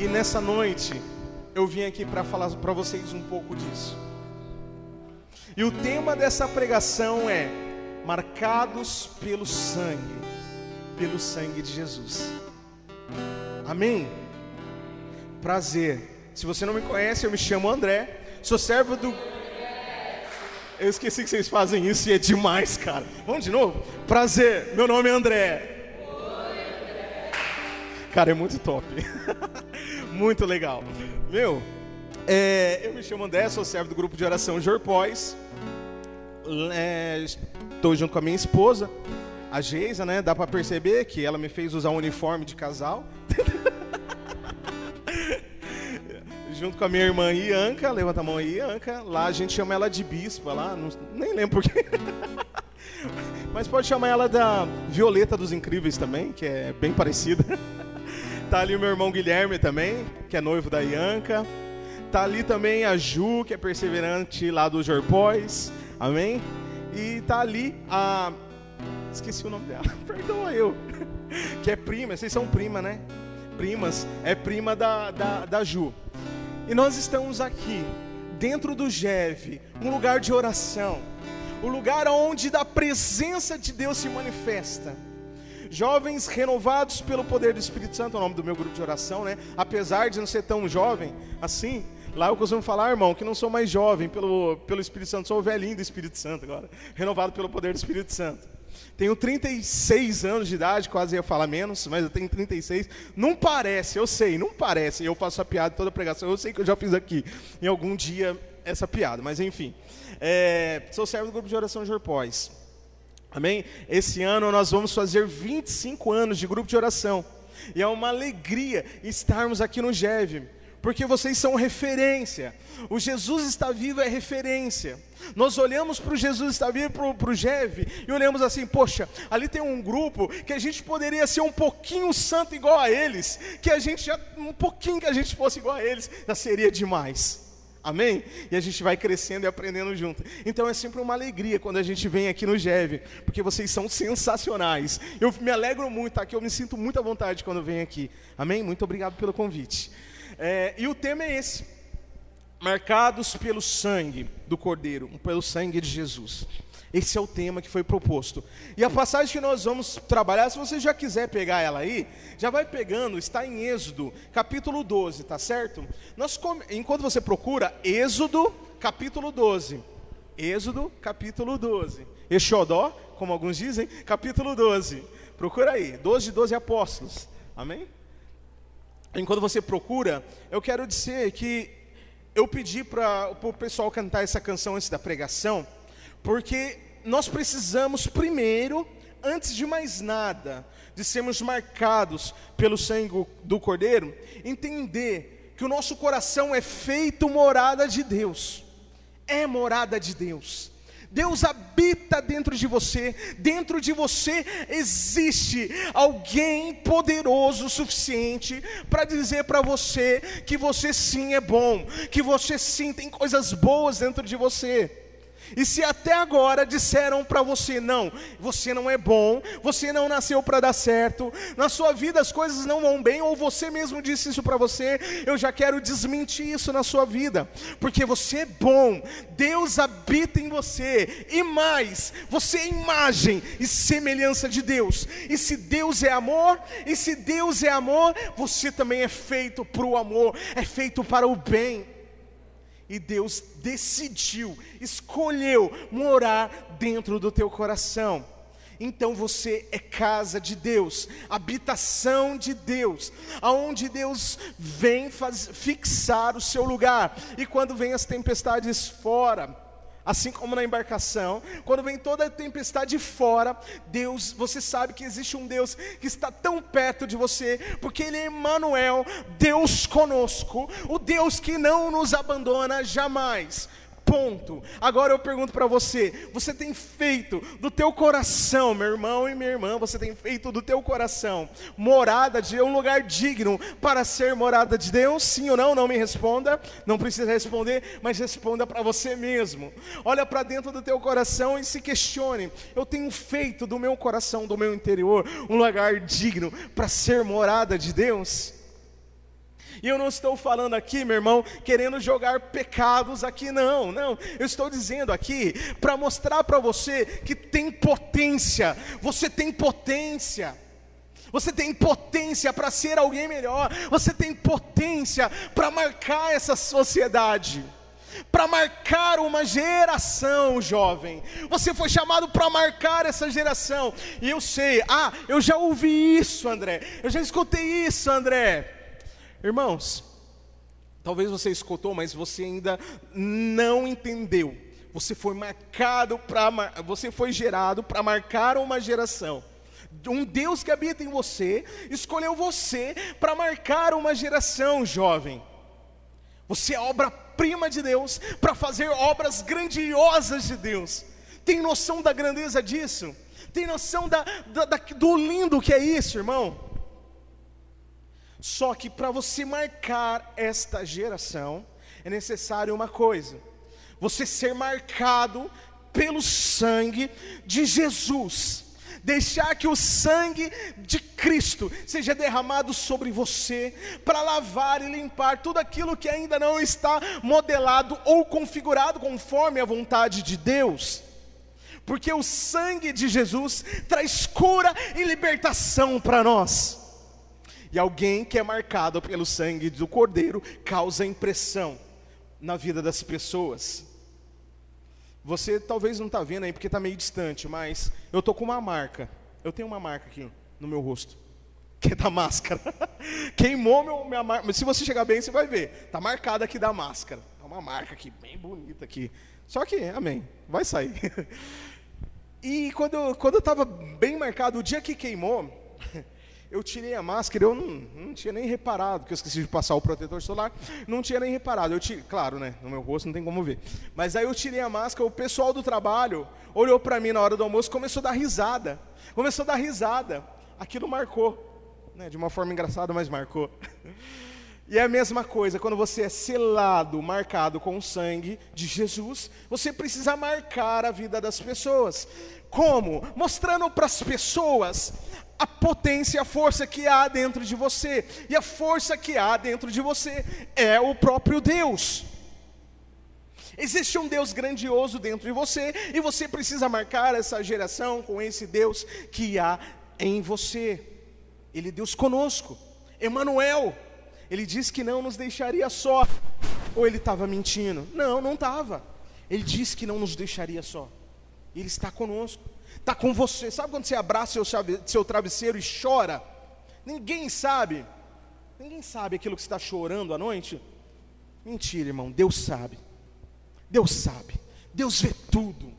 E nessa noite, eu vim aqui para falar para vocês um pouco disso. E o tema dessa pregação é marcados pelo sangue, pelo sangue de Jesus. Amém? Prazer. Se você não me conhece, eu me chamo André, sou servo do. Eu esqueci que vocês fazem isso e é demais, cara. Vamos de novo? Prazer, meu nome é André. Cara, é muito top. muito legal. Meu, é, eu me chamo André, sou servo do grupo de oração Jorpóis. É, estou junto com a minha esposa, a Geisa, né? Dá para perceber que ela me fez usar um uniforme de casal. junto com a minha irmã Ianca, levanta a mão aí, Ianca. Lá a gente chama ela de bispa, lá, não, nem lembro porquê. Mas pode chamar ela da Violeta dos Incríveis também, que é bem parecida. Tá ali o meu irmão Guilherme também, que é noivo da Ianca. Tá ali também a Ju, que é perseverante lá do Jorpóis. Amém? E tá ali a. Esqueci o nome dela, perdoa eu. Que é prima, vocês são prima, né? Primas, é prima da, da, da Ju. E nós estamos aqui, dentro do GEV, um lugar de oração, o lugar onde da presença de Deus se manifesta. Jovens renovados pelo poder do Espírito Santo, é o nome do meu grupo de oração, né? Apesar de não ser tão jovem assim, lá eu costumo falar, irmão, que não sou mais jovem pelo, pelo Espírito Santo, sou o velhinho do Espírito Santo agora, renovado pelo poder do Espírito Santo. Tenho 36 anos de idade, quase ia falar menos, mas eu tenho 36. Não parece, eu sei, não parece. Eu faço a piada toda a pregação, eu sei que eu já fiz aqui em algum dia essa piada, mas enfim. É, sou servo do grupo de oração Jorpóis. Amém? Esse ano nós vamos fazer 25 anos de grupo de oração. E é uma alegria estarmos aqui no GEV, porque vocês são referência. O Jesus está vivo é referência. Nós olhamos para o Jesus está vivo, para o GEV, e olhamos assim: poxa, ali tem um grupo que a gente poderia ser um pouquinho santo igual a eles, que a gente já, um pouquinho que a gente fosse igual a eles, já seria demais. Amém? E a gente vai crescendo e aprendendo junto. Então é sempre uma alegria quando a gente vem aqui no GEV, porque vocês são sensacionais. Eu me alegro muito tá? aqui, eu me sinto muito à vontade quando venho aqui. Amém? Muito obrigado pelo convite. É, e o tema é esse: marcados pelo sangue do Cordeiro, pelo sangue de Jesus. Esse é o tema que foi proposto. E a passagem que nós vamos trabalhar, se você já quiser pegar ela aí, já vai pegando, está em Êxodo, capítulo 12, tá certo? Nós, enquanto você procura, Êxodo, capítulo 12. Êxodo, capítulo 12. Exodó, como alguns dizem, capítulo 12. Procura aí, 12 de 12 apóstolos. Amém? Enquanto você procura, eu quero dizer que eu pedi para o pessoal cantar essa canção antes da pregação porque nós precisamos primeiro, antes de mais nada, de sermos marcados pelo sangue do Cordeiro, entender que o nosso coração é feito morada de Deus. É morada de Deus. Deus habita dentro de você, dentro de você existe alguém poderoso o suficiente para dizer para você que você sim é bom, que você sim tem coisas boas dentro de você. E se até agora disseram para você, não, você não é bom, você não nasceu para dar certo, na sua vida as coisas não vão bem, ou você mesmo disse isso para você, eu já quero desmentir isso na sua vida, porque você é bom, Deus habita em você, e mais, você é imagem e semelhança de Deus, e se Deus é amor, e se Deus é amor, você também é feito para o amor, é feito para o bem. E Deus decidiu, escolheu morar dentro do teu coração. Então você é casa de Deus, habitação de Deus, aonde Deus vem faz, fixar o seu lugar. E quando vem as tempestades fora, assim como na embarcação, quando vem toda a tempestade fora, Deus, você sabe que existe um Deus que está tão perto de você, porque Ele é Emmanuel, Deus conosco, o Deus que não nos abandona jamais. Ponto. Agora eu pergunto para você: você tem feito do teu coração, meu irmão e minha irmã, você tem feito do teu coração morada de um lugar digno para ser morada de Deus? Sim ou não? Não me responda. Não precisa responder, mas responda para você mesmo. Olha para dentro do teu coração e se questione: eu tenho feito do meu coração, do meu interior, um lugar digno para ser morada de Deus? E eu não estou falando aqui, meu irmão, querendo jogar pecados aqui, não, não. Eu estou dizendo aqui para mostrar para você que tem potência, você tem potência. Você tem potência para ser alguém melhor, você tem potência para marcar essa sociedade para marcar uma geração, jovem. Você foi chamado para marcar essa geração. E eu sei, ah, eu já ouvi isso, André. Eu já escutei isso, André. Irmãos, talvez você escutou, mas você ainda não entendeu. Você foi marcado para você foi gerado para marcar uma geração. Um Deus que habita em você escolheu você para marcar uma geração, jovem. Você é obra-prima de Deus para fazer obras grandiosas de Deus. Tem noção da grandeza disso? Tem noção da, da, da do lindo que é isso, irmão? Só que para você marcar esta geração, é necessário uma coisa: você ser marcado pelo sangue de Jesus. Deixar que o sangue de Cristo seja derramado sobre você, para lavar e limpar tudo aquilo que ainda não está modelado ou configurado conforme a vontade de Deus porque o sangue de Jesus traz cura e libertação para nós. E alguém que é marcado pelo sangue do Cordeiro causa impressão na vida das pessoas. Você talvez não está vendo aí porque está meio distante, mas eu estou com uma marca. Eu tenho uma marca aqui no meu rosto, que é da máscara. Queimou meu, minha marca. Se você chegar bem, você vai ver. Está marcada aqui da máscara. Está uma marca aqui, bem bonita aqui. Só que, amém, vai sair. E quando, quando eu estava bem marcado, o dia que queimou, eu tirei a máscara, eu não, não, tinha nem reparado, porque eu esqueci de passar o protetor solar, não tinha nem reparado. Eu tirei, claro, né? No meu rosto não tem como ver. Mas aí eu tirei a máscara, o pessoal do trabalho olhou para mim na hora do almoço, começou a dar risada. Começou a dar risada. Aquilo marcou, né? De uma forma engraçada, mas marcou. E é a mesma coisa, quando você é selado, marcado com o sangue de Jesus, você precisa marcar a vida das pessoas. Como? Mostrando para as pessoas a potência, a força que há dentro de você. E a força que há dentro de você é o próprio Deus. Existe um Deus grandioso dentro de você e você precisa marcar essa geração com esse Deus que há em você. Ele é Deus conosco. Emanuel, ele disse que não nos deixaria só. Ou ele estava mentindo? Não, não estava. Ele disse que não nos deixaria só. Ele está conosco está com você. Sabe quando você abraça seu, seu travesseiro e chora? Ninguém sabe. Ninguém sabe aquilo que você está chorando à noite. Mentira, irmão. Deus sabe. Deus sabe. Deus vê tudo.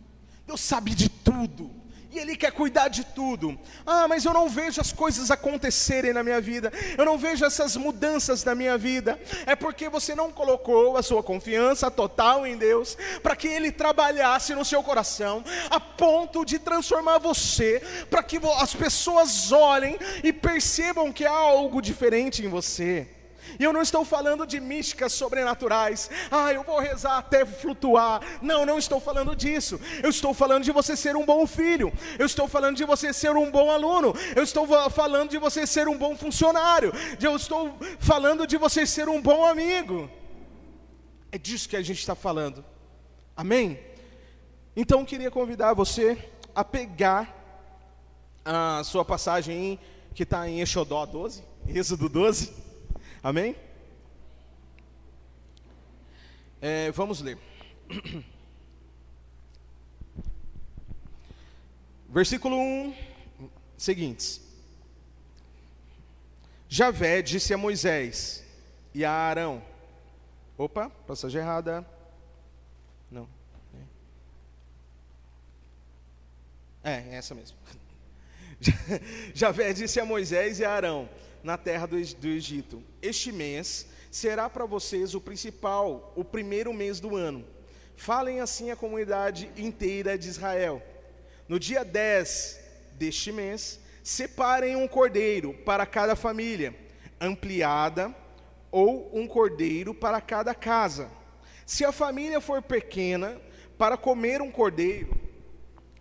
Deus sabe de tudo e Ele quer cuidar de tudo. Ah, mas eu não vejo as coisas acontecerem na minha vida, eu não vejo essas mudanças na minha vida. É porque você não colocou a sua confiança total em Deus, para que Ele trabalhasse no seu coração, a ponto de transformar você, para que as pessoas olhem e percebam que há algo diferente em você. E eu não estou falando de místicas sobrenaturais. Ah, eu vou rezar até flutuar. Não, não estou falando disso. Eu estou falando de você ser um bom filho. Eu estou falando de você ser um bom aluno. Eu estou falando de você ser um bom funcionário. Eu estou falando de você ser um bom amigo. É disso que a gente está falando. Amém? Então eu queria convidar você a pegar a sua passagem que está em Exodó 12, Êxodo 12. Amém? É, vamos ler. Versículo 1, seguintes. Javé disse a Moisés e a Arão. Opa, passagem errada. Não. É, é essa mesmo. Javé disse a Moisés e a Arão: na terra do, do Egito. Este mês será para vocês o principal, o primeiro mês do ano. Falem assim a comunidade inteira de Israel. No dia 10 deste mês, separem um cordeiro para cada família, ampliada, ou um cordeiro para cada casa. Se a família for pequena, para comer um cordeiro,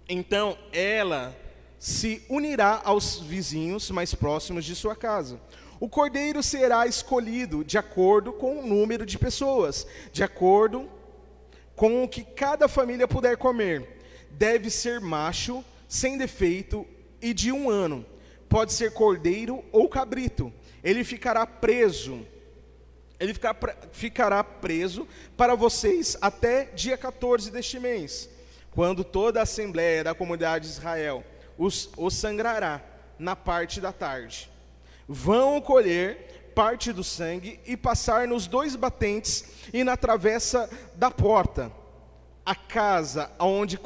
então ela se unirá aos vizinhos mais próximos de sua casa. O cordeiro será escolhido de acordo com o número de pessoas, de acordo com o que cada família puder comer. Deve ser macho, sem defeito e de um ano. Pode ser cordeiro ou cabrito. Ele ficará preso. Ele ficará preso para vocês até dia 14 deste mês, quando toda a assembleia da comunidade de Israel os, os sangrará na parte da tarde. Vão colher parte do sangue e passar nos dois batentes e na travessa da porta, a casa onde,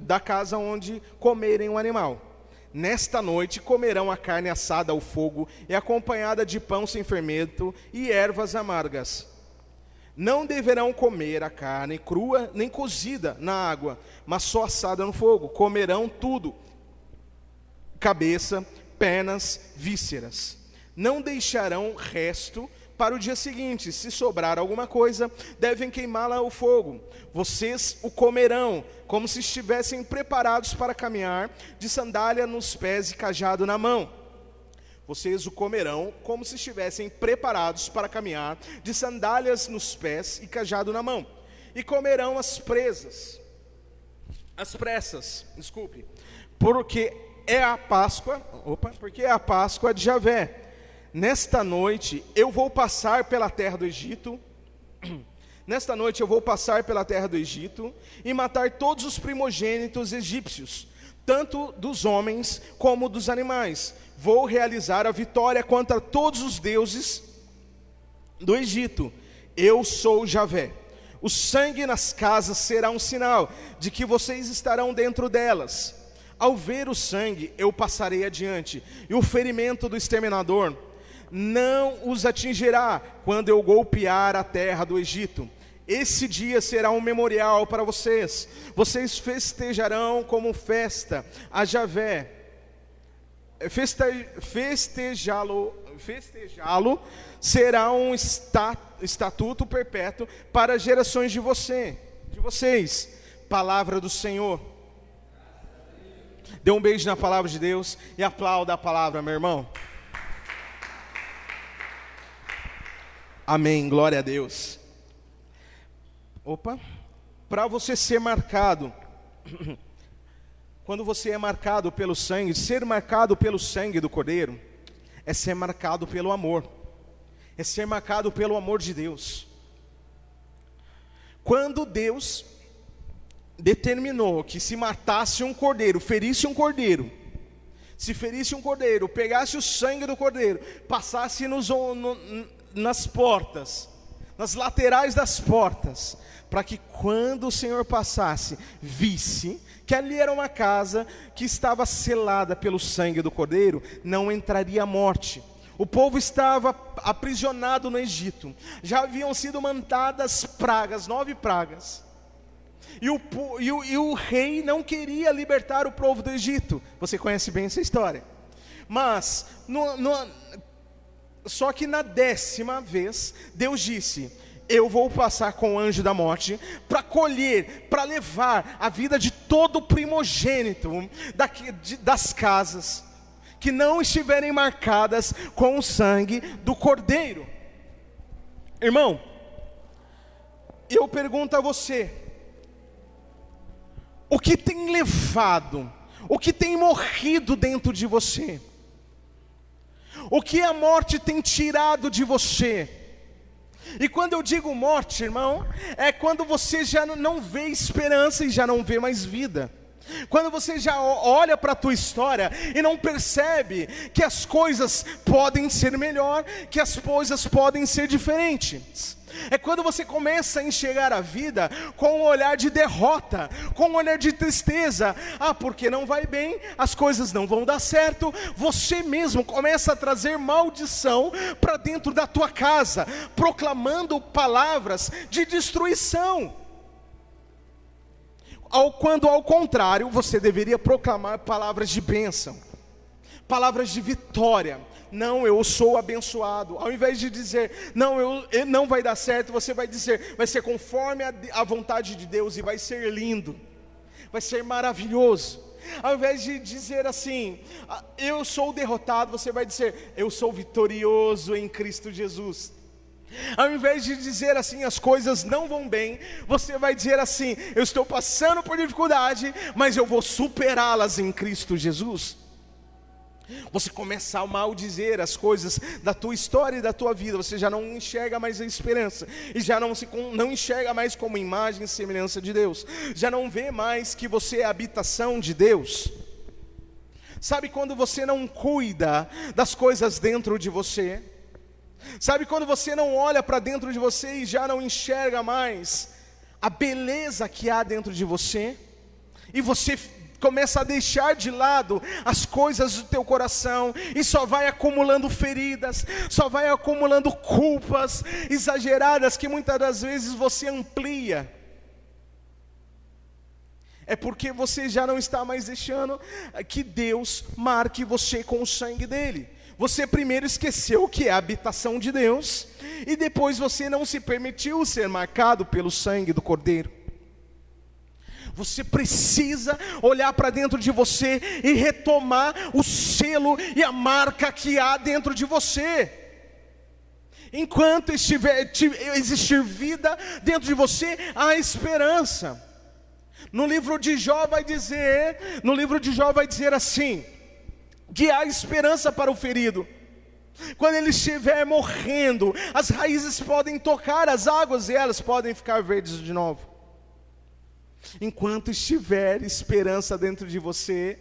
da casa onde comerem o animal. Nesta noite comerão a carne assada ao fogo e acompanhada de pão sem fermento e ervas amargas. Não deverão comer a carne crua nem cozida na água, mas só assada no fogo. Comerão tudo: cabeça, pernas, vísceras não deixarão resto para o dia seguinte. Se sobrar alguma coisa, devem queimá-la ao fogo. Vocês o comerão, como se estivessem preparados para caminhar, de sandália nos pés e cajado na mão. Vocês o comerão como se estivessem preparados para caminhar, de sandálias nos pés e cajado na mão. E comerão as presas, as pressas, desculpe, porque é a Páscoa, opa, porque é a Páscoa de Javé Nesta noite eu vou passar pela terra do Egito. Nesta noite eu vou passar pela terra do Egito e matar todos os primogênitos egípcios, tanto dos homens como dos animais. Vou realizar a vitória contra todos os deuses do Egito. Eu sou Javé. O sangue nas casas será um sinal de que vocês estarão dentro delas. Ao ver o sangue, eu passarei adiante, e o ferimento do exterminador não os atingirá quando eu golpear a terra do Egito. Esse dia será um memorial para vocês. Vocês festejarão como festa a Javé. Festejá-lo festejá-lo será um estatuto perpétuo para gerações de você, de vocês. Palavra do Senhor. Dê um beijo na palavra de Deus e aplauda a palavra, meu irmão. Amém, glória a Deus. Opa, para você ser marcado, quando você é marcado pelo sangue, ser marcado pelo sangue do Cordeiro, é ser marcado pelo amor, é ser marcado pelo amor de Deus. Quando Deus determinou que se matasse um cordeiro, ferisse um cordeiro, se ferisse um cordeiro, pegasse o sangue do cordeiro, passasse nos, no, nas portas, nas laterais das portas, para que quando o Senhor passasse, visse que ali era uma casa que estava selada pelo sangue do Cordeiro, não entraria a morte. O povo estava aprisionado no Egito, já haviam sido mandadas pragas, nove pragas. E o, e, o, e o rei não queria libertar o povo do Egito. Você conhece bem essa história. Mas, no, no, só que na décima vez, Deus disse: Eu vou passar com o anjo da morte para colher, para levar a vida de todo primogênito daqui, de, das casas que não estiverem marcadas com o sangue do cordeiro. Irmão, eu pergunto a você: o que tem levado, o que tem morrido dentro de você? O que a morte tem tirado de você? E quando eu digo morte, irmão, é quando você já não vê esperança e já não vê mais vida. Quando você já olha para a tua história e não percebe que as coisas podem ser melhor, que as coisas podem ser diferentes. É quando você começa a enxergar a vida com um olhar de derrota, com um olhar de tristeza. Ah, porque não vai bem, as coisas não vão dar certo. Você mesmo começa a trazer maldição para dentro da tua casa, proclamando palavras de destruição. Ao, quando ao contrário, você deveria proclamar palavras de bênção, palavras de vitória não, eu sou abençoado. Ao invés de dizer, não, eu, não vai dar certo, você vai dizer, vai ser conforme a, a vontade de Deus e vai ser lindo, vai ser maravilhoso. Ao invés de dizer assim, "Ah, eu sou derrotado, você vai dizer, eu sou vitorioso em Cristo Jesus. Ao invés de dizer assim, as coisas não vão bem, você vai dizer assim, eu estou passando por dificuldade, mas eu vou superá-las em Cristo Jesus. Você começa a maldizer as coisas da tua história e da tua vida, você já não enxerga mais a esperança, e já não, se, não enxerga mais como imagem e semelhança de Deus, já não vê mais que você é a habitação de Deus. Sabe quando você não cuida das coisas dentro de você? Sabe quando você não olha para dentro de você e já não enxerga mais a beleza que há dentro de você? E você começa a deixar de lado as coisas do teu coração e só vai acumulando feridas, só vai acumulando culpas exageradas que muitas das vezes você amplia. É porque você já não está mais deixando que Deus marque você com o sangue dele. Você primeiro esqueceu que é a habitação de Deus, e depois você não se permitiu ser marcado pelo sangue do Cordeiro. Você precisa olhar para dentro de você e retomar o selo e a marca que há dentro de você. Enquanto estiver, existir vida dentro de você, há esperança. No livro de Jó vai dizer, no livro de Jó vai dizer assim: que há esperança para o ferido. Quando ele estiver morrendo, as raízes podem tocar as águas e elas podem ficar verdes de novo. Enquanto estiver esperança dentro de você,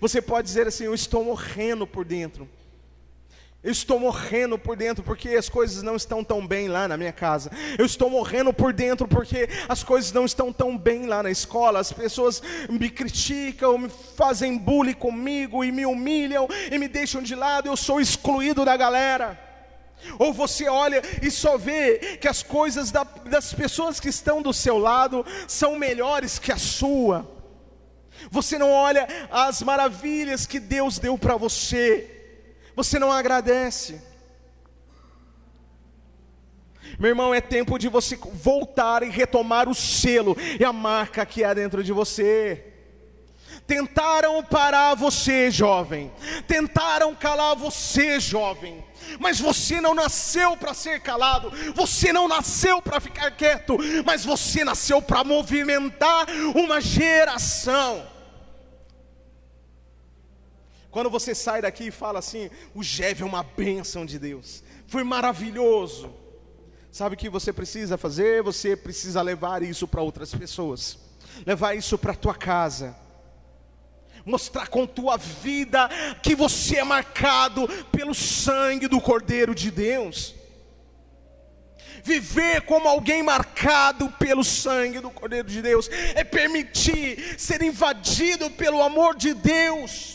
você pode dizer assim: Eu estou morrendo por dentro. Eu estou morrendo por dentro porque as coisas não estão tão bem lá na minha casa. Eu estou morrendo por dentro porque as coisas não estão tão bem lá na escola. As pessoas me criticam, me fazem bullying comigo e me humilham e me deixam de lado. Eu sou excluído da galera. Ou você olha e só vê que as coisas da, das pessoas que estão do seu lado são melhores que a sua. Você não olha as maravilhas que Deus deu para você você não agradece. Meu irmão, é tempo de você voltar e retomar o selo e a marca que há dentro de você. Tentaram parar você, jovem. Tentaram calar você, jovem. Mas você não nasceu para ser calado, você não nasceu para ficar quieto, mas você nasceu para movimentar uma geração. Quando você sai daqui e fala assim, o Jev é uma bênção de Deus, foi maravilhoso. Sabe o que você precisa fazer? Você precisa levar isso para outras pessoas, levar isso para a tua casa, mostrar com tua vida que você é marcado pelo sangue do Cordeiro de Deus. Viver como alguém marcado pelo sangue do Cordeiro de Deus é permitir ser invadido pelo amor de Deus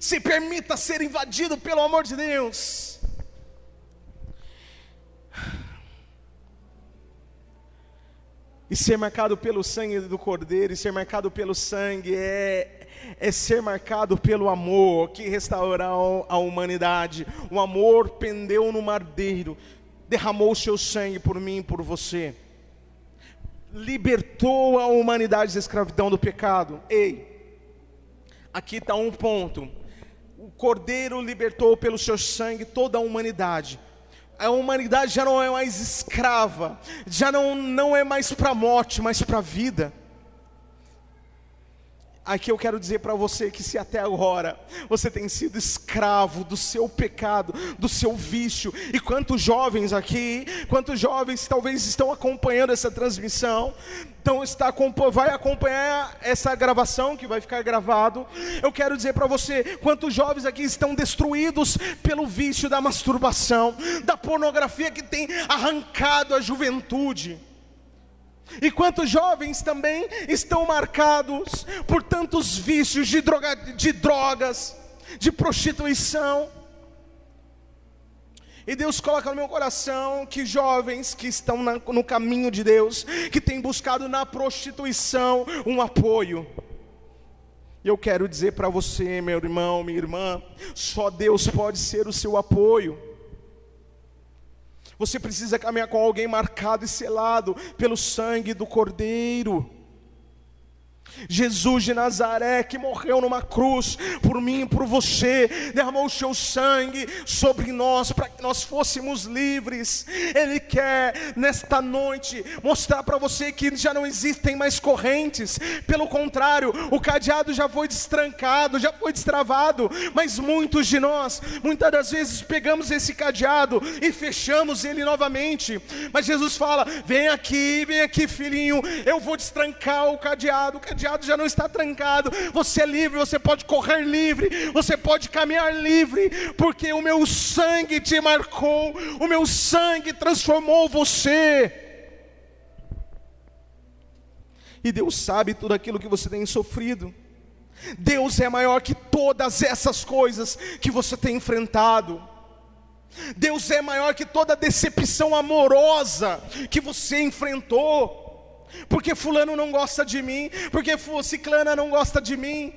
se permita ser invadido pelo amor de Deus. E ser marcado pelo sangue do Cordeiro, e ser marcado pelo sangue é, é ser marcado pelo amor que restaurou a humanidade. O amor pendeu no madeiro, derramou seu sangue por mim e por você. Libertou a humanidade da escravidão do pecado. Ei, aqui está um ponto o Cordeiro libertou pelo seu sangue toda a humanidade. A humanidade já não é mais escrava, já não, não é mais para a morte, mas para a vida. Aqui eu quero dizer para você que se até agora você tem sido escravo do seu pecado, do seu vício, e quantos jovens aqui, quantos jovens talvez estão acompanhando essa transmissão, então está vai acompanhar essa gravação que vai ficar gravado. Eu quero dizer para você, quantos jovens aqui estão destruídos pelo vício da masturbação, da pornografia que tem arrancado a juventude. E quantos jovens também estão marcados por tantos vícios de, droga, de drogas, de prostituição. E Deus coloca no meu coração que jovens que estão na, no caminho de Deus, que têm buscado na prostituição um apoio. E eu quero dizer para você, meu irmão, minha irmã, só Deus pode ser o seu apoio. Você precisa caminhar com alguém marcado e selado pelo sangue do Cordeiro. Jesus de Nazaré, que morreu numa cruz por mim e por você, derramou o seu sangue sobre nós para que nós fôssemos livres. Ele quer nesta noite mostrar para você que já não existem mais correntes, pelo contrário, o cadeado já foi destrancado, já foi destravado, mas muitos de nós, muitas das vezes, pegamos esse cadeado e fechamos ele novamente. Mas Jesus fala: vem aqui, vem aqui, filhinho, eu vou destrancar o cadeado. O cadeado cadeado já não está trancado. Você é livre, você pode correr livre, você pode caminhar livre, porque o meu sangue te marcou, o meu sangue transformou você. E Deus sabe tudo aquilo que você tem sofrido. Deus é maior que todas essas coisas que você tem enfrentado. Deus é maior que toda decepção amorosa que você enfrentou porque fulano não gosta de mim, porque ciclana não gosta de mim,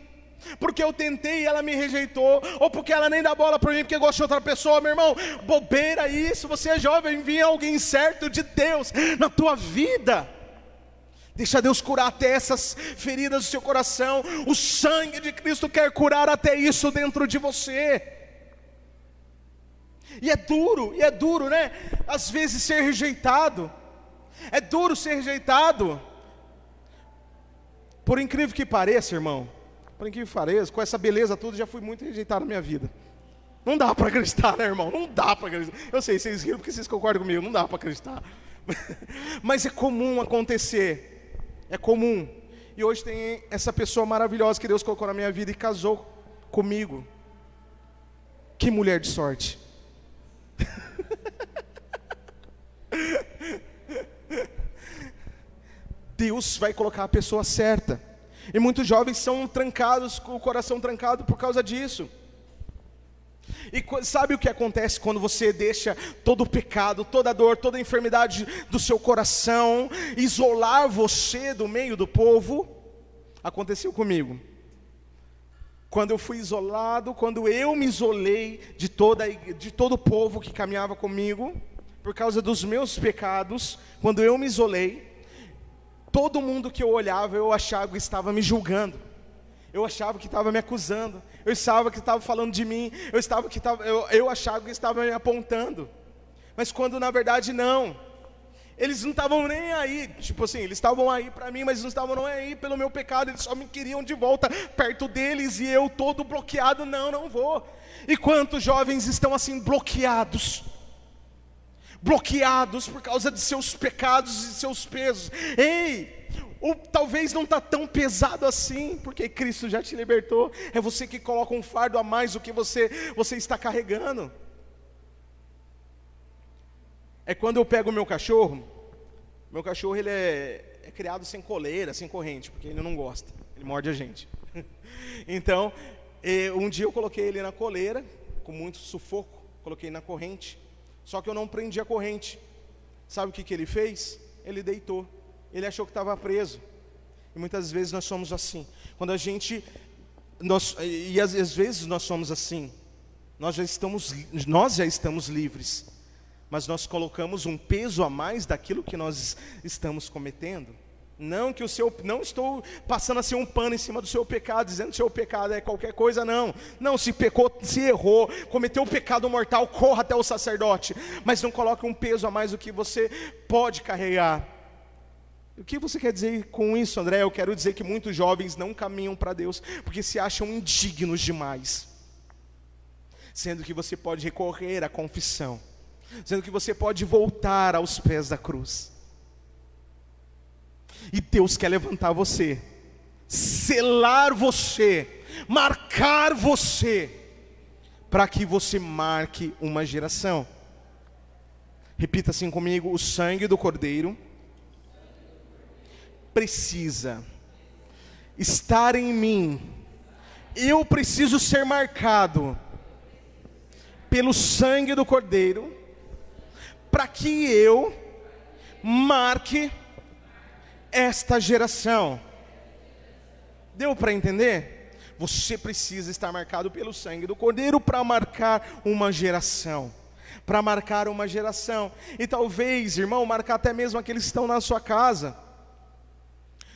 porque eu tentei e ela me rejeitou, ou porque ela nem dá bola para mim porque gosta de outra pessoa, meu irmão, bobeira isso, você é jovem, vinha alguém certo de Deus na tua vida. Deixa Deus curar até essas feridas do seu coração. O sangue de Cristo quer curar até isso dentro de você. E é duro, e é duro, né? Às vezes ser rejeitado. É duro ser rejeitado. Por incrível que pareça, irmão, por incrível que pareça, com essa beleza toda, já fui muito rejeitado na minha vida. Não dá para acreditar, né, irmão? Não dá para acreditar. Eu sei, vocês riram porque vocês concordam comigo, não dá para acreditar. Mas é comum acontecer. É comum. E hoje tem essa pessoa maravilhosa que Deus colocou na minha vida e casou comigo. Que mulher de sorte. Deus vai colocar a pessoa certa. E muitos jovens são trancados, com o coração trancado por causa disso. E sabe o que acontece quando você deixa todo o pecado, toda a dor, toda a enfermidade do seu coração isolar você do meio do povo? Aconteceu comigo. Quando eu fui isolado, quando eu me isolei de, toda, de todo o povo que caminhava comigo, por causa dos meus pecados, quando eu me isolei, Todo mundo que eu olhava, eu achava que estava me julgando. Eu achava que estava me acusando. Eu achava que estava falando de mim. Eu, estava que estava, eu, eu achava que estava me apontando. Mas quando na verdade não. Eles não estavam nem aí. Tipo assim, eles estavam aí para mim, mas não estavam nem aí pelo meu pecado. Eles só me queriam de volta perto deles e eu todo bloqueado. Não, não vou. E quantos jovens estão assim bloqueados? Bloqueados por causa de seus pecados e seus pesos. Ei, ou talvez não está tão pesado assim, porque Cristo já te libertou. É você que coloca um fardo a mais do que você, você está carregando. É quando eu pego o meu cachorro, meu cachorro ele é, é criado sem coleira, sem corrente, porque ele não gosta, ele morde a gente. então, um dia eu coloquei ele na coleira, com muito sufoco, coloquei na corrente. Só que eu não prendi a corrente. Sabe o que, que ele fez? Ele deitou. Ele achou que estava preso. E muitas vezes nós somos assim. Quando a gente. Nós, e às, às vezes nós somos assim. Nós já, estamos, nós já estamos livres. Mas nós colocamos um peso a mais daquilo que nós estamos cometendo. Não que o seu, não estou passando assim um pano em cima do seu pecado, dizendo que o seu pecado é qualquer coisa, não. Não, se pecou, se errou, cometeu um pecado mortal, corra até o sacerdote, mas não coloque um peso a mais do que você pode carregar. O que você quer dizer com isso, André? Eu quero dizer que muitos jovens não caminham para Deus porque se acham indignos demais. Sendo que você pode recorrer à confissão, sendo que você pode voltar aos pés da cruz. E Deus quer levantar você, selar você, marcar você, para que você marque uma geração. Repita assim comigo: o sangue do Cordeiro precisa estar em mim. Eu preciso ser marcado pelo sangue do Cordeiro, para que eu marque esta geração. Deu para entender? Você precisa estar marcado pelo sangue do Cordeiro para marcar uma geração. Para marcar uma geração. E talvez, irmão, marcar até mesmo aqueles que estão na sua casa.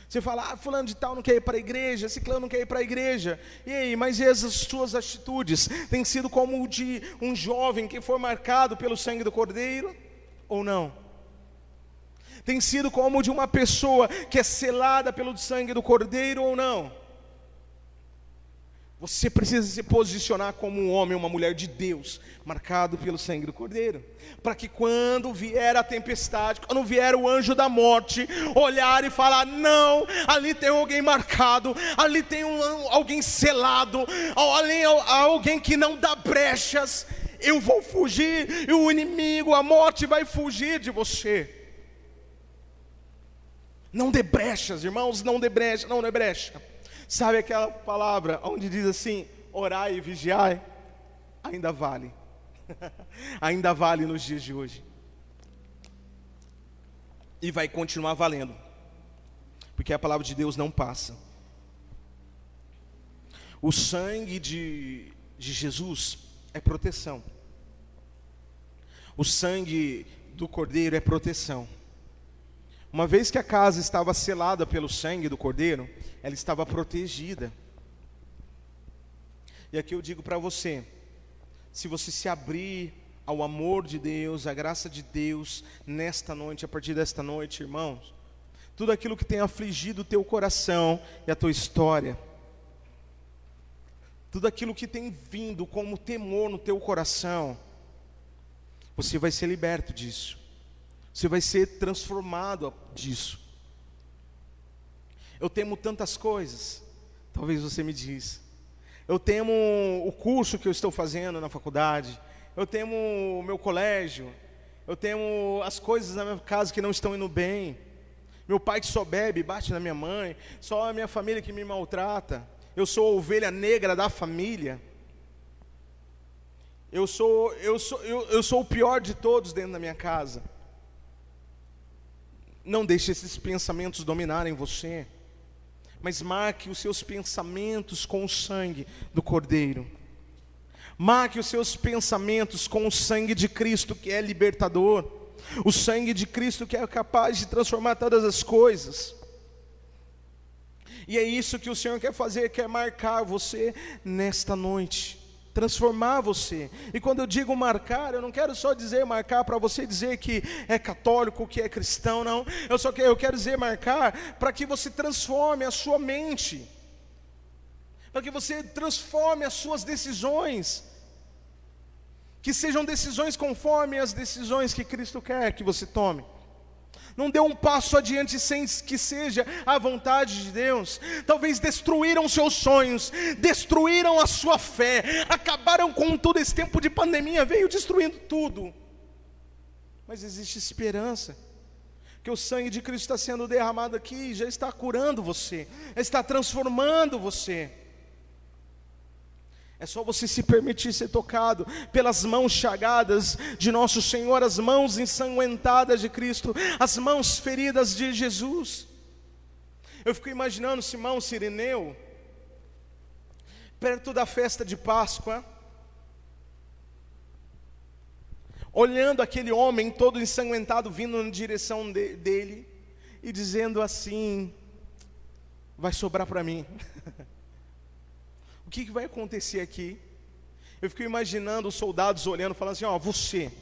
Você fala, ah, fulano de tal não quer ir para a igreja, ciclano não quer ir para a igreja. E aí, mas e as suas atitudes? Tem sido como o de um jovem que foi marcado pelo sangue do cordeiro ou não? Tem sido como de uma pessoa que é selada pelo sangue do cordeiro ou não? Você precisa se posicionar como um homem, uma mulher de Deus, marcado pelo sangue do Cordeiro, para que quando vier a tempestade, quando vier o anjo da morte, olhar e falar: não, ali tem alguém marcado, ali tem um, alguém selado, ali alguém que não dá brechas. Eu vou fugir, e o inimigo, a morte vai fugir de você. Não dê brechas, irmãos, não dê brecha, não dê brecha. Sabe aquela palavra onde diz assim: orai e vigiai? Ainda vale. Ainda vale nos dias de hoje. E vai continuar valendo. Porque a palavra de Deus não passa. O sangue de, de Jesus é proteção. O sangue do cordeiro é proteção. Uma vez que a casa estava selada pelo sangue do cordeiro, ela estava protegida. E aqui eu digo para você: se você se abrir ao amor de Deus, à graça de Deus, nesta noite, a partir desta noite, irmãos, tudo aquilo que tem afligido o teu coração e a tua história, tudo aquilo que tem vindo como temor no teu coração, você vai ser liberto disso. Você vai ser transformado disso. Eu temo tantas coisas. Talvez você me diz. Eu temo o curso que eu estou fazendo na faculdade. Eu temo o meu colégio. Eu temo as coisas na minha casa que não estão indo bem. Meu pai que só bebe, bate na minha mãe. Só a minha família que me maltrata. Eu sou a ovelha negra da família. Eu sou, eu sou, eu, eu sou o pior de todos dentro da minha casa. Não deixe esses pensamentos dominarem você, mas marque os seus pensamentos com o sangue do Cordeiro. Marque os seus pensamentos com o sangue de Cristo que é libertador, o sangue de Cristo que é capaz de transformar todas as coisas. E é isso que o Senhor quer fazer, quer marcar você nesta noite transformar você. E quando eu digo marcar, eu não quero só dizer marcar para você dizer que é católico, que é cristão, não. Eu só quero, eu quero dizer marcar para que você transforme a sua mente. Para que você transforme as suas decisões. Que sejam decisões conforme as decisões que Cristo quer que você tome não deu um passo adiante sem que seja a vontade de Deus. Talvez destruíram seus sonhos, destruíram a sua fé, acabaram com todo esse tempo de pandemia, veio destruindo tudo. Mas existe esperança, que o sangue de Cristo está sendo derramado aqui, já está curando você, está transformando você. É só você se permitir ser tocado pelas mãos chagadas de nosso Senhor, as mãos ensanguentadas de Cristo, as mãos feridas de Jesus. Eu fico imaginando Simão Sirineu, perto da festa de Páscoa, olhando aquele homem todo ensanguentado vindo na direção de, dele e dizendo assim: vai sobrar para mim. que, que vai acontecer aqui? Eu fico imaginando os soldados olhando, falando assim: Ó, você,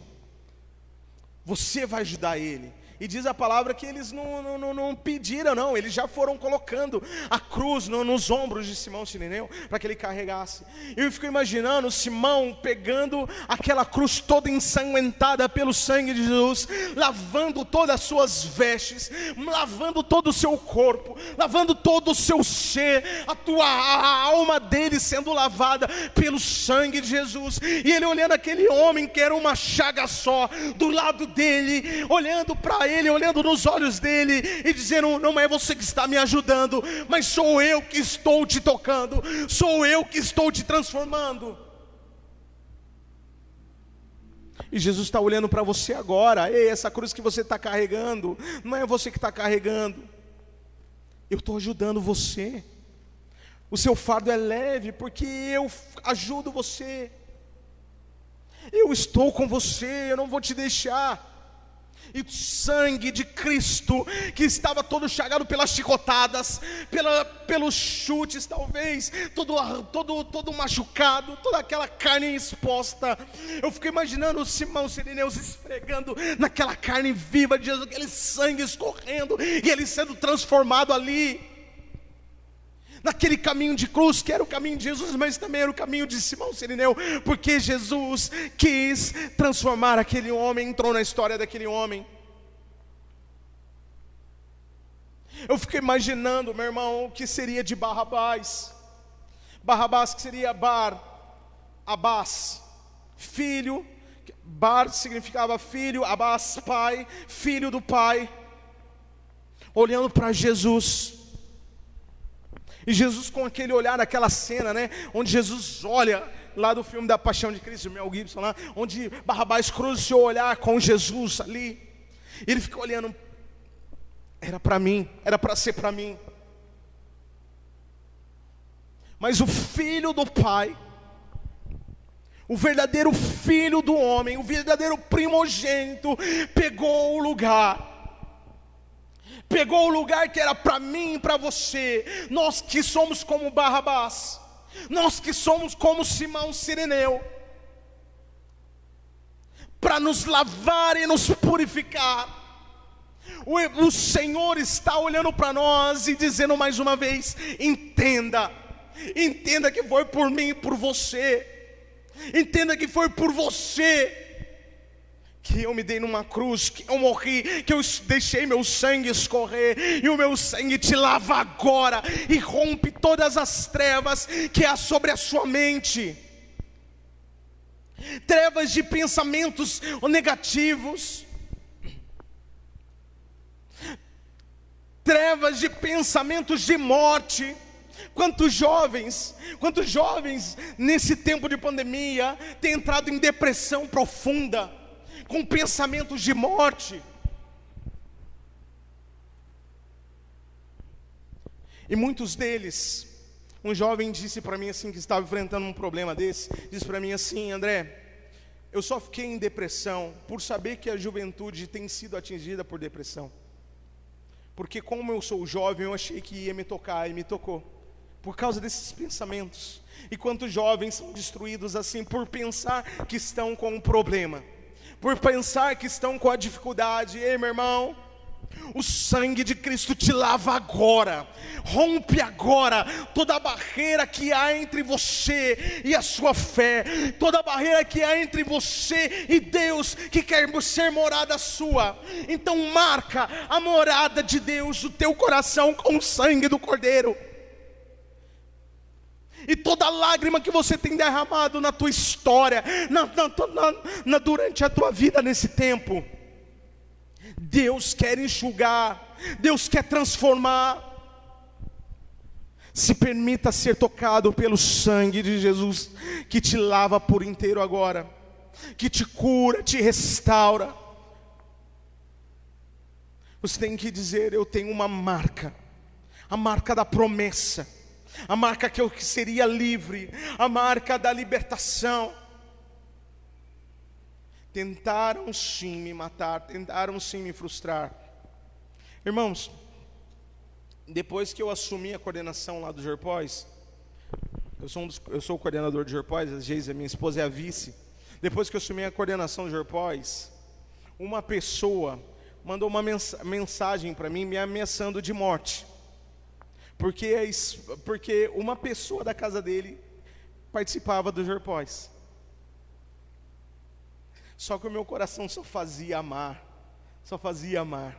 você vai ajudar ele. E diz a palavra que eles não, não, não pediram, não, eles já foram colocando a cruz no, nos ombros de Simão Sirineu para que ele carregasse. Eu fico imaginando Simão pegando aquela cruz toda ensanguentada pelo sangue de Jesus, lavando todas as suas vestes, lavando todo o seu corpo, lavando todo o seu ser, a tua a alma dele sendo lavada pelo sangue de Jesus. E ele olhando aquele homem que era uma chaga só do lado dele, olhando para ele, olhando nos olhos dele e dizendo: Não é você que está me ajudando, mas sou eu que estou te tocando, sou eu que estou te transformando. E Jesus está olhando para você agora. Ei, essa cruz que você está carregando, não é você que está carregando. Eu estou ajudando você. O seu fardo é leve porque eu ajudo você. Eu estou com você, eu não vou te deixar. E o sangue de Cristo, que estava todo chagado pelas chicotadas, pela, pelos chutes, talvez, todo, todo, todo machucado, toda aquela carne exposta. Eu fiquei imaginando o Simão Sirineus esfregando naquela carne viva de Jesus, aquele sangue escorrendo e ele sendo transformado ali naquele caminho de cruz, que era o caminho de Jesus, mas também era o caminho de Simão Sirineu, porque Jesus quis transformar aquele homem, entrou na história daquele homem. Eu fiquei imaginando, meu irmão, o que seria de Barrabás. Barrabás que seria Bar, Abás, filho, Bar significava filho, Abás, pai, filho do pai, olhando para Jesus. E Jesus com aquele olhar, aquela cena, né? Onde Jesus olha lá do filme da Paixão de Cristo, Mel Gibson lá, onde Barrabás cruza o olhar com Jesus ali. Ele fica olhando. Era para mim, era para ser para mim. Mas o filho do Pai, o verdadeiro filho do homem, o verdadeiro primogênito, pegou o lugar pegou o lugar que era para mim e para você, nós que somos como Barrabás, nós que somos como Simão Sireneu, para nos lavar e nos purificar. O, o Senhor está olhando para nós e dizendo mais uma vez: entenda, entenda que foi por mim e por você, entenda que foi por você que eu me dei numa cruz, que eu morri, que eu deixei meu sangue escorrer, e o meu sangue te lava agora e rompe todas as trevas que há sobre a sua mente. Trevas de pensamentos negativos, trevas de pensamentos de morte. Quantos jovens, quantos jovens nesse tempo de pandemia têm entrado em depressão profunda? Com pensamentos de morte. E muitos deles, um jovem disse para mim assim que estava enfrentando um problema desse, disse para mim assim, André, eu só fiquei em depressão por saber que a juventude tem sido atingida por depressão. Porque como eu sou jovem, eu achei que ia me tocar e me tocou. Por causa desses pensamentos. E quantos jovens são destruídos assim por pensar que estão com um problema por pensar que estão com a dificuldade. Ei, meu irmão, o sangue de Cristo te lava agora, rompe agora toda a barreira que há entre você e a sua fé, toda a barreira que há entre você e Deus que quer ser morada sua. Então, marca a morada de Deus, o teu coração com o sangue do Cordeiro e toda lágrima que você tem derramado na tua história, na, na, na, durante a tua vida nesse tempo, Deus quer enxugar, Deus quer transformar. Se permita ser tocado pelo sangue de Jesus, que te lava por inteiro agora, que te cura, te restaura. Você tem que dizer: Eu tenho uma marca, a marca da promessa a marca que eu seria livre, a marca da libertação. Tentaram sim me matar, tentaram sim me frustrar. Irmãos, depois que eu assumi a coordenação lá do Jorpóis, eu sou, um dos, eu sou o coordenador do Jorpóis, a Geisa, minha esposa, é a vice. Depois que eu assumi a coordenação do Jorpóis, uma pessoa mandou uma mensagem para mim me ameaçando de morte porque, é porque uma pessoa da casa dele participava do Jorpós. Só que o meu coração só fazia amar, só fazia amar.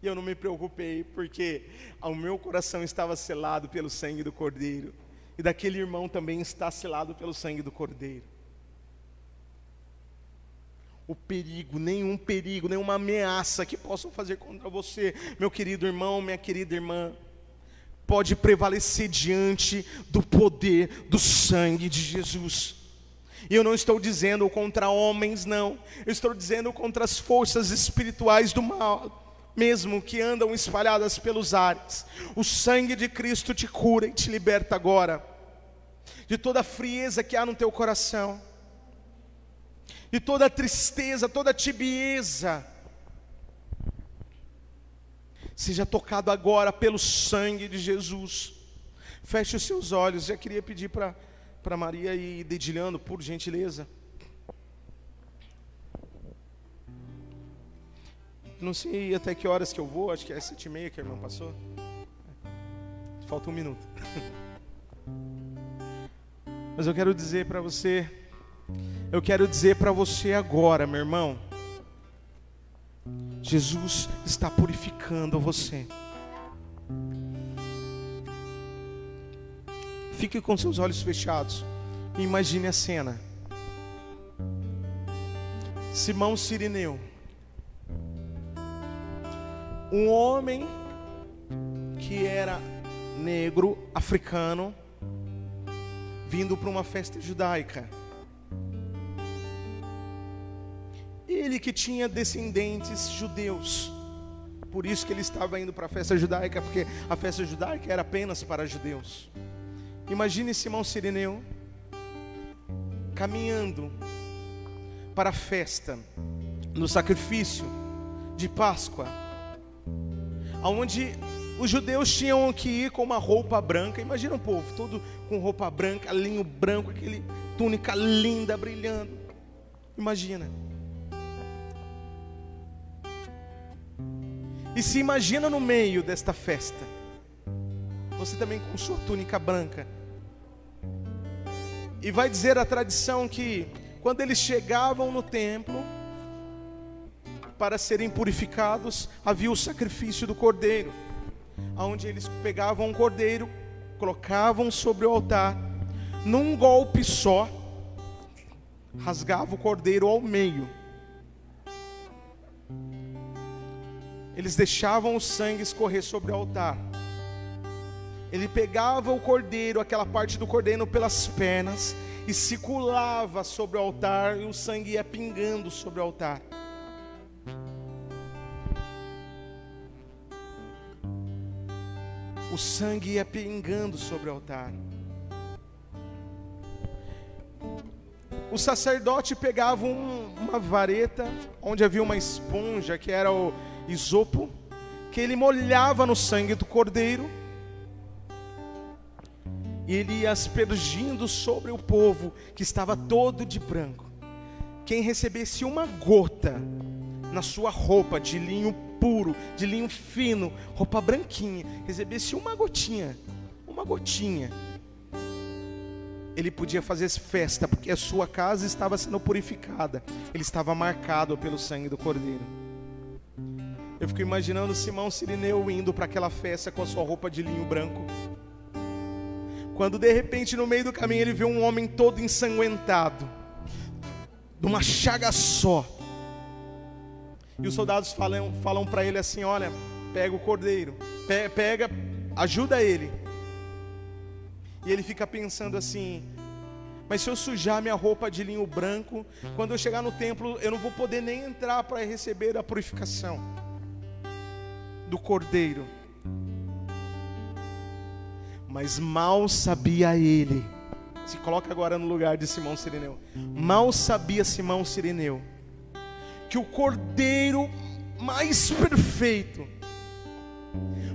E eu não me preocupei, porque o meu coração estava selado pelo sangue do Cordeiro, e daquele irmão também está selado pelo sangue do Cordeiro o perigo, nenhum perigo, nenhuma ameaça que possam fazer contra você, meu querido irmão, minha querida irmã, pode prevalecer diante do poder do sangue de Jesus. E eu não estou dizendo contra homens, não, eu estou dizendo contra as forças espirituais do mal, mesmo que andam espalhadas pelos ares. O sangue de Cristo te cura e te liberta agora de toda a frieza que há no teu coração e toda tristeza, toda tibieza, seja tocado agora pelo sangue de Jesus. Feche os seus olhos. Já queria pedir para Maria ir dedilhando, por gentileza. Não sei até que horas que eu vou, acho que é sete e meia que a irmã passou. Falta um minuto. Mas eu quero dizer para você, eu quero dizer para você agora, meu irmão. Jesus está purificando você. Fique com seus olhos fechados e imagine a cena. Simão Sirineu, um homem que era negro, africano, vindo para uma festa judaica. Ele que tinha descendentes judeus. Por isso que ele estava indo para a festa judaica, porque a festa judaica era apenas para judeus. Imagine Simão Sirineu caminhando para a festa, no sacrifício de Páscoa, aonde os judeus tinham que ir com uma roupa branca. Imagina um povo todo com roupa branca, linho branco, aquele túnica linda brilhando. Imagina. E se imagina no meio desta festa. Você também com sua túnica branca. E vai dizer a tradição que quando eles chegavam no templo para serem purificados, havia o sacrifício do cordeiro onde eles pegavam um cordeiro, colocavam sobre o altar, num golpe só, rasgava o cordeiro ao meio. Eles deixavam o sangue escorrer sobre o altar. Ele pegava o cordeiro, aquela parte do cordeiro pelas pernas e circulava sobre o altar e o sangue ia pingando sobre o altar. o sangue ia pingando sobre o altar. O sacerdote pegava um, uma vareta, onde havia uma esponja, que era o isopo, que ele molhava no sangue do cordeiro, e ele ia aspergindo sobre o povo, que estava todo de branco. Quem recebesse uma gota na sua roupa de linho puro, de linho fino, roupa branquinha, recebesse uma gotinha, uma gotinha, ele podia fazer festa, porque a sua casa estava sendo purificada, ele estava marcado pelo sangue do Cordeiro. Eu fico imaginando Simão Sirineu indo para aquela festa com a sua roupa de linho branco. Quando de repente no meio do caminho ele vê um homem todo ensanguentado, de uma chaga só, e os soldados falam, falam para ele assim: Olha, pega o cordeiro, pe pega, ajuda ele. E ele fica pensando assim: Mas se eu sujar minha roupa de linho branco, quando eu chegar no templo, eu não vou poder nem entrar para receber a purificação do cordeiro. Mas mal sabia ele. Se coloca agora no lugar de Simão Sirineu. Mal sabia Simão Sirineu que o cordeiro mais perfeito,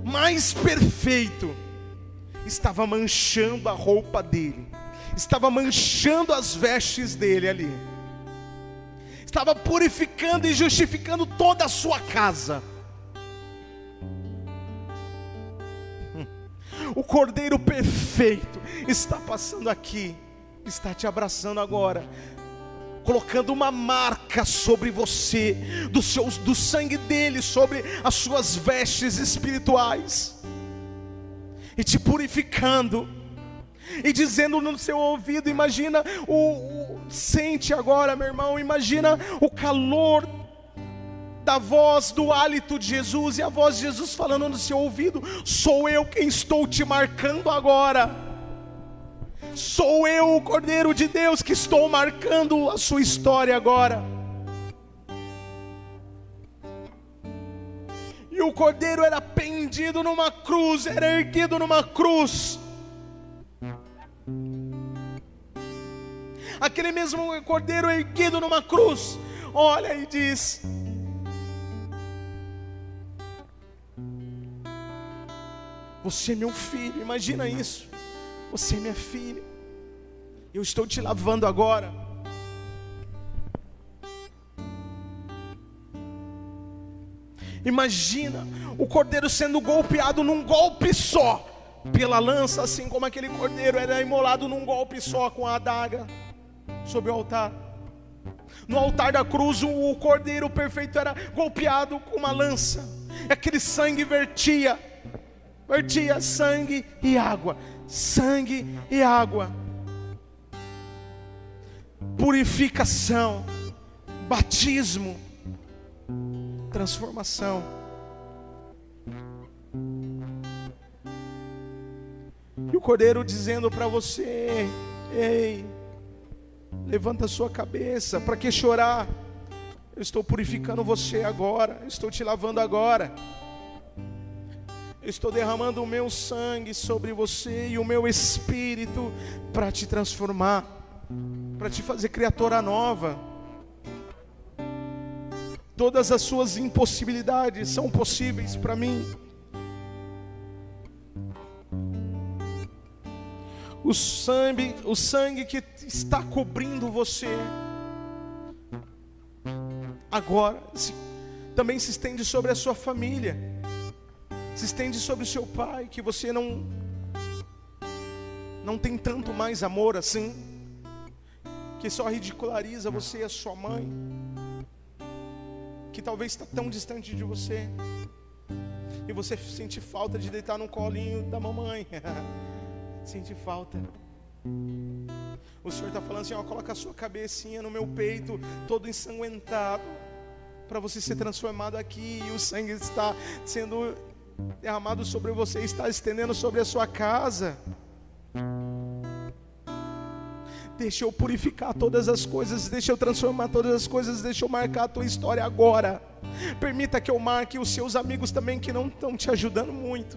mais perfeito, estava manchando a roupa dele, estava manchando as vestes dele ali, estava purificando e justificando toda a sua casa. O cordeiro perfeito está passando aqui, está te abraçando agora colocando uma marca sobre você, do, seu, do sangue dele sobre as suas vestes espirituais, e te purificando, e dizendo no seu ouvido: imagina o, o sente agora, meu irmão, imagina o calor da voz do hálito de Jesus e a voz de Jesus falando no seu ouvido: sou eu quem estou te marcando agora. Sou eu, o Cordeiro de Deus, que estou marcando a sua história agora. E o cordeiro era pendido numa cruz, era erguido numa cruz. aquele mesmo cordeiro erguido numa cruz, olha e diz: Você é meu filho, imagina isso. Você é minha filha. Eu estou te lavando agora. Imagina o cordeiro sendo golpeado num golpe só pela lança, assim como aquele cordeiro era imolado num golpe só com a adaga sobre o altar. No altar da cruz, o cordeiro perfeito era golpeado com uma lança, aquele sangue vertia, vertia sangue e água, sangue e água, purificação, batismo, transformação. E o cordeiro dizendo para você: Ei, levanta sua cabeça, para que chorar? Eu estou purificando você agora, estou te lavando agora. Eu estou derramando o meu sangue sobre você e o meu espírito para te transformar, para te fazer criatura nova. Todas as suas impossibilidades são possíveis para mim. O sangue, o sangue que está cobrindo você agora também se estende sobre a sua família. Se estende sobre o seu pai, que você não não tem tanto mais amor assim, que só ridiculariza você e a sua mãe que talvez está tão distante de você. E você sente falta de deitar no colinho da mamãe. sente falta. O Senhor está falando assim: ó, coloca a sua cabecinha no meu peito, todo ensanguentado, para você ser transformado aqui. E o sangue está sendo derramado sobre você, está estendendo sobre a sua casa. Deixa eu purificar todas as coisas, deixa eu transformar todas as coisas, deixa eu marcar a tua história agora. Permita que eu marque os seus amigos também que não estão te ajudando muito.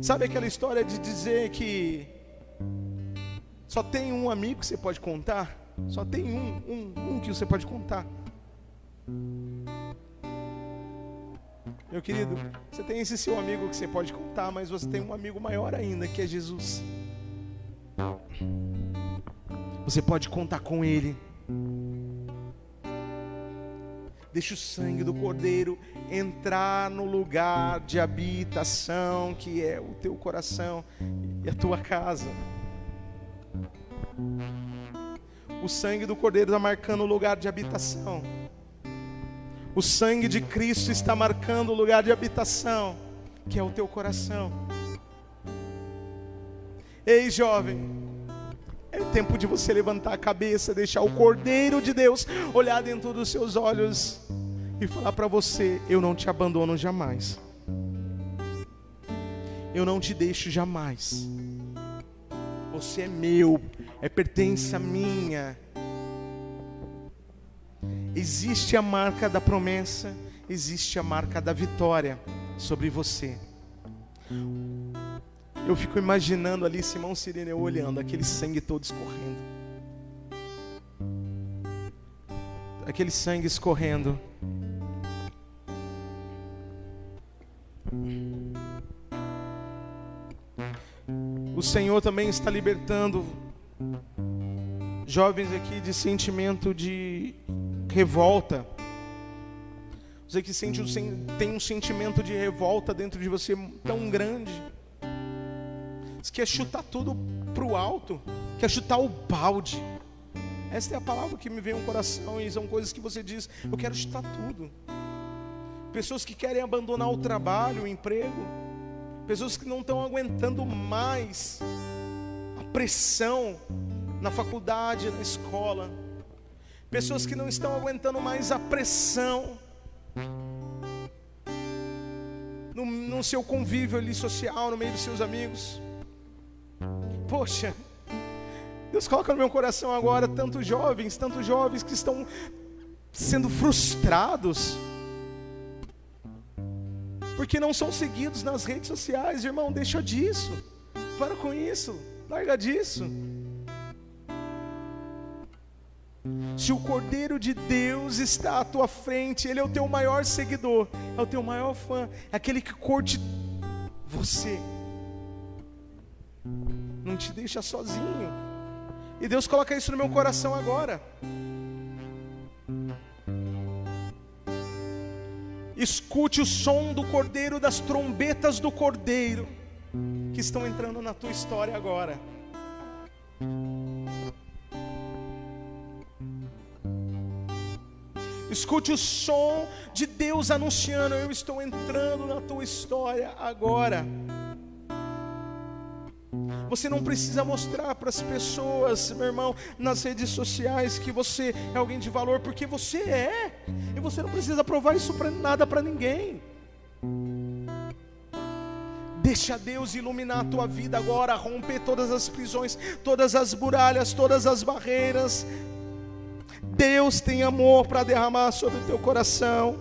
Sabe aquela história de dizer que só tem um amigo que você pode contar? Só tem um, um, um que você pode contar. Meu querido, você tem esse seu amigo que você pode contar, mas você tem um amigo maior ainda, que é Jesus. Você pode contar com Ele. Deixa o sangue do Cordeiro entrar no lugar de habitação que é o teu coração e a tua casa. O sangue do Cordeiro está marcando o lugar de habitação. O sangue de Cristo está marcando o lugar de habitação, que é o teu coração. Ei, jovem, é tempo de você levantar a cabeça, deixar o Cordeiro de Deus olhar dentro dos seus olhos e falar para você: Eu não te abandono jamais. Eu não te deixo jamais. Você é meu, é pertença minha. Existe a marca da promessa, existe a marca da vitória sobre você. Eu fico imaginando ali Simão Sirineu olhando aquele sangue todo escorrendo. Aquele sangue escorrendo. O Senhor também está libertando jovens aqui de sentimento de revolta. Você que sente, tem um sentimento de revolta dentro de você tão grande. Você quer chutar tudo para o alto, quer chutar o balde. Essa é a palavra que me vem ao coração e são coisas que você diz: eu quero chutar tudo. Pessoas que querem abandonar o trabalho, o emprego, pessoas que não estão aguentando mais a pressão na faculdade, na escola pessoas que não estão aguentando mais a pressão no, no seu convívio ali social, no meio dos seus amigos. Poxa, Deus coloca no meu coração agora tantos jovens, tantos jovens que estão sendo frustrados porque não são seguidos nas redes sociais, irmão, deixa disso. para com isso, larga disso. Se o Cordeiro de Deus está à tua frente, Ele é o teu maior seguidor, é o teu maior fã, é aquele que curte você, não te deixa sozinho. E Deus coloca isso no meu coração agora. Escute o som do cordeiro, das trombetas do cordeiro, que estão entrando na tua história agora. Escute o som de Deus anunciando: Eu estou entrando na tua história agora. Você não precisa mostrar para as pessoas, meu irmão, nas redes sociais que você é alguém de valor, porque você é. E você não precisa provar isso para nada para ninguém. Deixa Deus iluminar a tua vida agora, romper todas as prisões, todas as muralhas, todas as barreiras. Deus tem amor para derramar sobre o teu coração.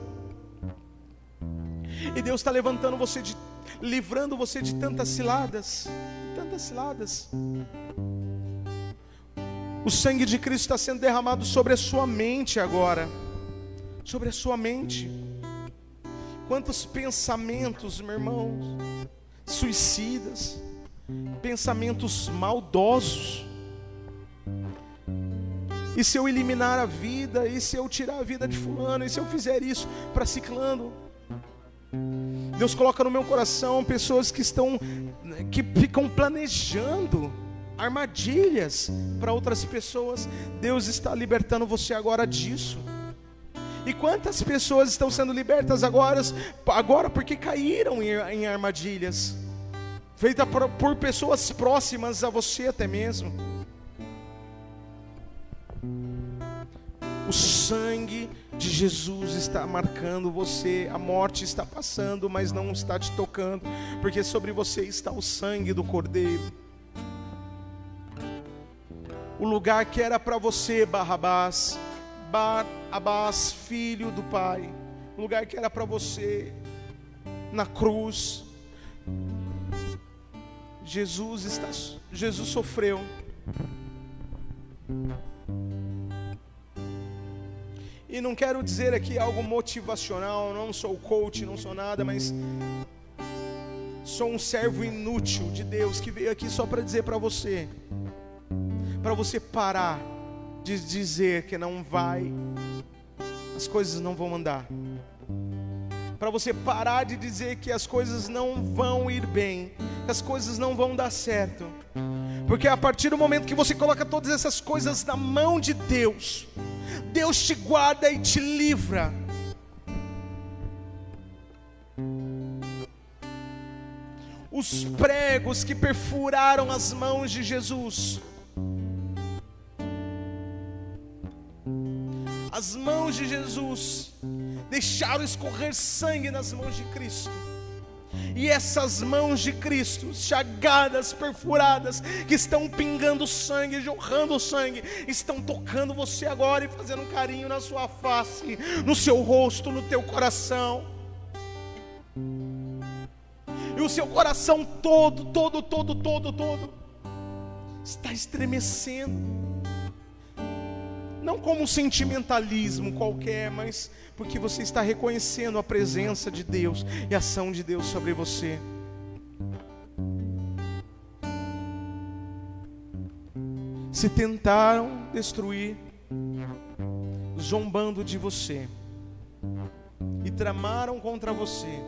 E Deus está levantando você de, livrando você de tantas ciladas, tantas ciladas. O sangue de Cristo está sendo derramado sobre a sua mente agora, sobre a sua mente. Quantos pensamentos, meu irmão, suicidas, pensamentos maldosos, e se eu eliminar a vida? E se eu tirar a vida de fulano? E se eu fizer isso para ciclando? Deus coloca no meu coração pessoas que estão que ficam planejando armadilhas para outras pessoas. Deus está libertando você agora disso. E quantas pessoas estão sendo libertas agora, agora porque caíram em, em armadilhas, feitas por, por pessoas próximas a você até mesmo. Sangue de Jesus está marcando você, a morte está passando, mas não está te tocando, porque sobre você está o sangue do Cordeiro. O lugar que era para você, Barrabás, Barrabás, filho do Pai, o lugar que era para você, na cruz, Jesus está, Jesus sofreu. E não quero dizer aqui algo motivacional, não sou coach, não sou nada, mas sou um servo inútil de Deus que veio aqui só para dizer para você, para você parar de dizer que não vai, as coisas não vão andar, para você parar de dizer que as coisas não vão ir bem, que as coisas não vão dar certo, porque a partir do momento que você coloca todas essas coisas na mão de Deus, Deus te guarda e te livra. Os pregos que perfuraram as mãos de Jesus, as mãos de Jesus deixaram escorrer sangue nas mãos de Cristo. E essas mãos de Cristo, chagadas, perfuradas, que estão pingando sangue, jorrando sangue, estão tocando você agora e fazendo um carinho na sua face, no seu rosto, no teu coração. E o seu coração todo, todo, todo, todo, todo está estremecendo não como um sentimentalismo qualquer, mas porque você está reconhecendo a presença de Deus e a ação de Deus sobre você. Se tentaram destruir, zombando de você, e tramaram contra você,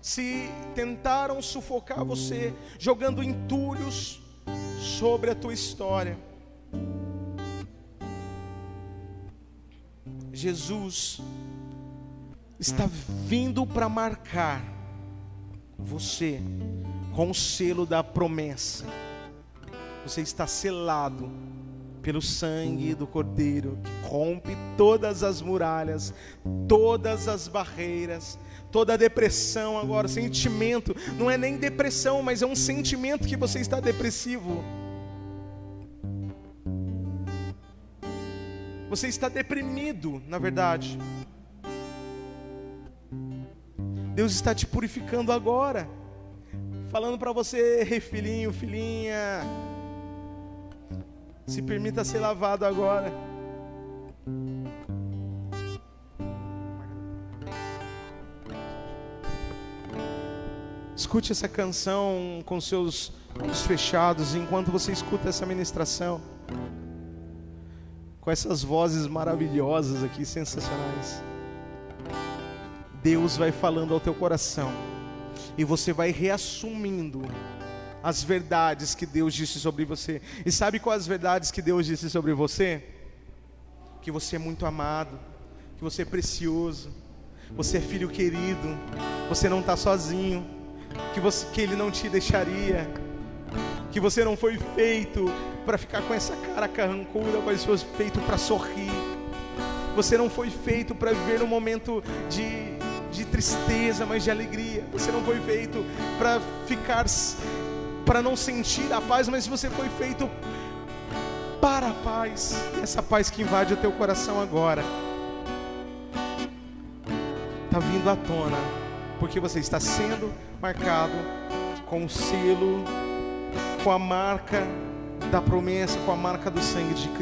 se tentaram sufocar você, jogando entulhos sobre a tua história, Jesus está vindo para marcar você com o selo da promessa. Você está selado pelo sangue do Cordeiro que rompe todas as muralhas, todas as barreiras, toda a depressão agora, sentimento, não é nem depressão, mas é um sentimento que você está depressivo. Você está deprimido, na verdade. Deus está te purificando agora. falando para você, filhinho, filhinha, se permita ser lavado agora. Escute essa canção com seus olhos fechados enquanto você escuta essa ministração. Com essas vozes maravilhosas aqui, sensacionais. Deus vai falando ao teu coração e você vai reassumindo as verdades que Deus disse sobre você. E sabe quais as verdades que Deus disse sobre você? Que você é muito amado, que você é precioso, você é filho querido, você não está sozinho, que, você, que Ele não te deixaria, que você não foi feito para ficar com essa cara carrancuda, mas foi feito para sorrir. Você não foi feito para viver num momento de, de tristeza, mas de alegria. Você não foi feito para ficar, para não sentir a paz, mas você foi feito para a paz. Essa paz que invade o teu coração agora está vindo à tona, porque você está sendo marcado com o selo, com a marca da promessa, com a marca do sangue de Cristo.